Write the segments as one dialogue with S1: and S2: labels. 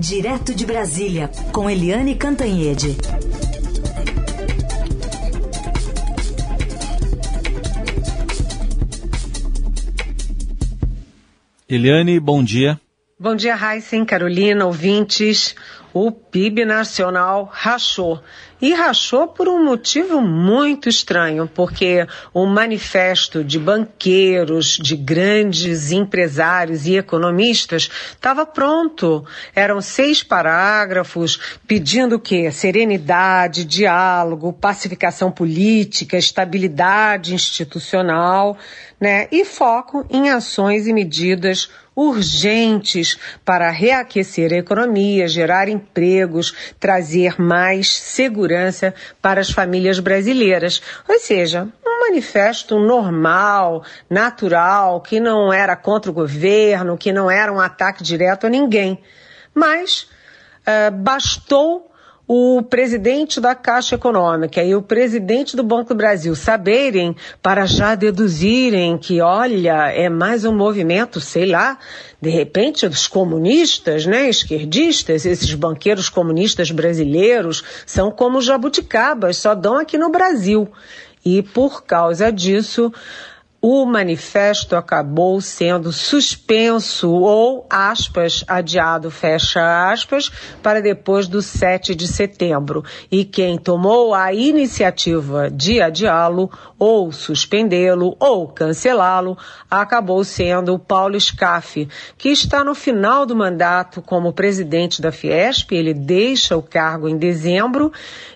S1: Direto de Brasília, com Eliane Cantanhede.
S2: Eliane, bom dia.
S3: Bom dia, Heisen, Carolina, ouvintes. O PIB nacional rachou. E rachou por um motivo muito estranho, porque o manifesto de banqueiros, de grandes empresários e economistas estava pronto. Eram seis parágrafos pedindo o quê? Serenidade, diálogo, pacificação política, estabilidade institucional, né? E foco em ações e medidas urgentes para reaquecer a economia, gerar empregos, trazer mais segurança para as famílias brasileiras. Ou seja, um manifesto normal, natural, que não era contra o governo, que não era um ataque direto a ninguém. Mas uh, bastou o presidente da Caixa Econômica e o presidente do Banco do Brasil saberem para já deduzirem que, olha, é mais um movimento, sei lá, de repente dos comunistas, né, esquerdistas, esses banqueiros comunistas brasileiros são como jabuticabas, só dão aqui no Brasil. E por causa disso, o manifesto acabou sendo suspenso ou, aspas, adiado, fecha aspas, para depois do 7 de setembro. E quem tomou a iniciativa de adiá-lo ou suspendê-lo ou cancelá-lo acabou sendo o Paulo Scaff, que está no final do mandato como presidente da Fiesp. Ele deixa o cargo em dezembro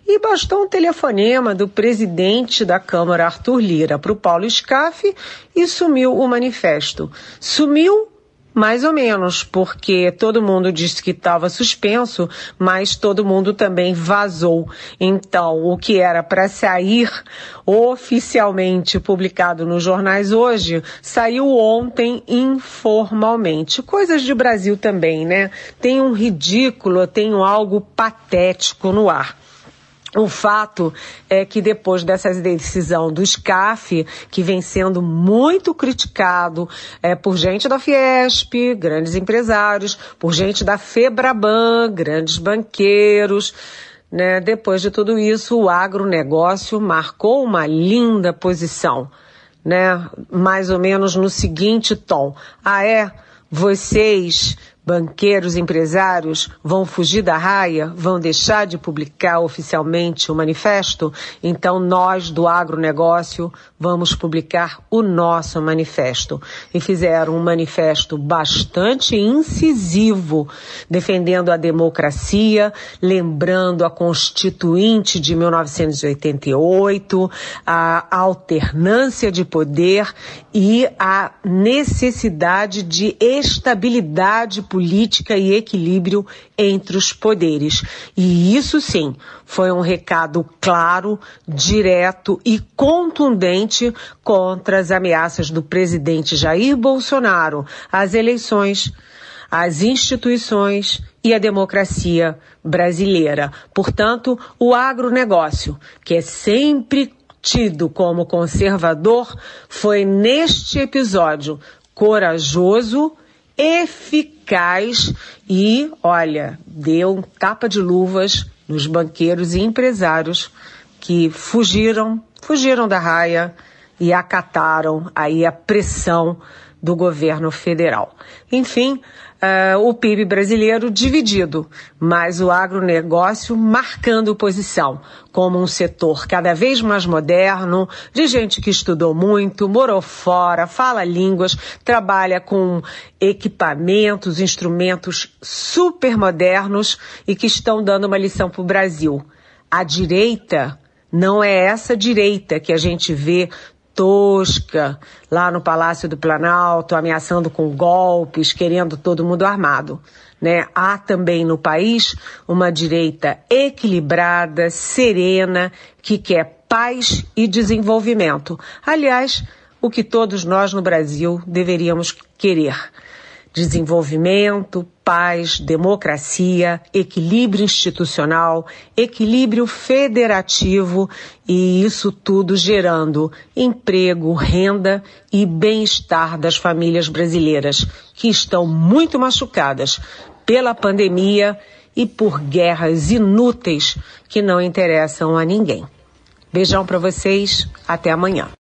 S3: e bastou um telefonema do presidente da Câmara, Arthur Lira, para o Paulo Scaff e sumiu o manifesto. Sumiu mais ou menos, porque todo mundo disse que estava suspenso, mas todo mundo também vazou. Então, o que era para sair oficialmente publicado nos jornais hoje, saiu ontem informalmente. Coisas de Brasil também, né? Tem um ridículo, tem algo patético no ar. O fato é que depois dessa decisão do SCAF, que vem sendo muito criticado é, por gente da Fiesp, grandes empresários, por gente da Febraban, grandes banqueiros, né? Depois de tudo isso, o agronegócio marcou uma linda posição, né? Mais ou menos no seguinte tom. Ah, é? Vocês Banqueiros, empresários vão fugir da raia, vão deixar de publicar oficialmente o manifesto? Então nós do agronegócio vamos publicar o nosso manifesto. E fizeram um manifesto bastante incisivo, defendendo a democracia, lembrando a Constituinte de 1988, a alternância de poder e a necessidade de estabilidade política e equilíbrio entre os poderes. E isso sim foi um recado claro, direto e contundente contra as ameaças do presidente Jair Bolsonaro às eleições, às instituições e à democracia brasileira. Portanto, o agronegócio, que é sempre tido como conservador, foi neste episódio corajoso, eficaz e, olha, deu um tapa de luvas nos banqueiros e empresários que fugiram, fugiram da raia e acataram aí a pressão do governo federal. Enfim, uh, o PIB brasileiro dividido, mas o agronegócio marcando posição como um setor cada vez mais moderno, de gente que estudou muito, morou fora, fala línguas, trabalha com equipamentos, instrumentos super modernos e que estão dando uma lição para o Brasil. A direita não é essa direita que a gente vê tosca lá no Palácio do Planalto, ameaçando com golpes, querendo todo mundo armado. Né? Há também no país uma direita equilibrada, serena, que quer paz e desenvolvimento. Aliás, o que todos nós no Brasil deveríamos querer desenvolvimento, paz, democracia, equilíbrio institucional, equilíbrio federativo e isso tudo gerando emprego, renda e bem-estar das famílias brasileiras que estão muito machucadas pela pandemia e por guerras inúteis que não interessam a ninguém. Beijão para vocês, até amanhã.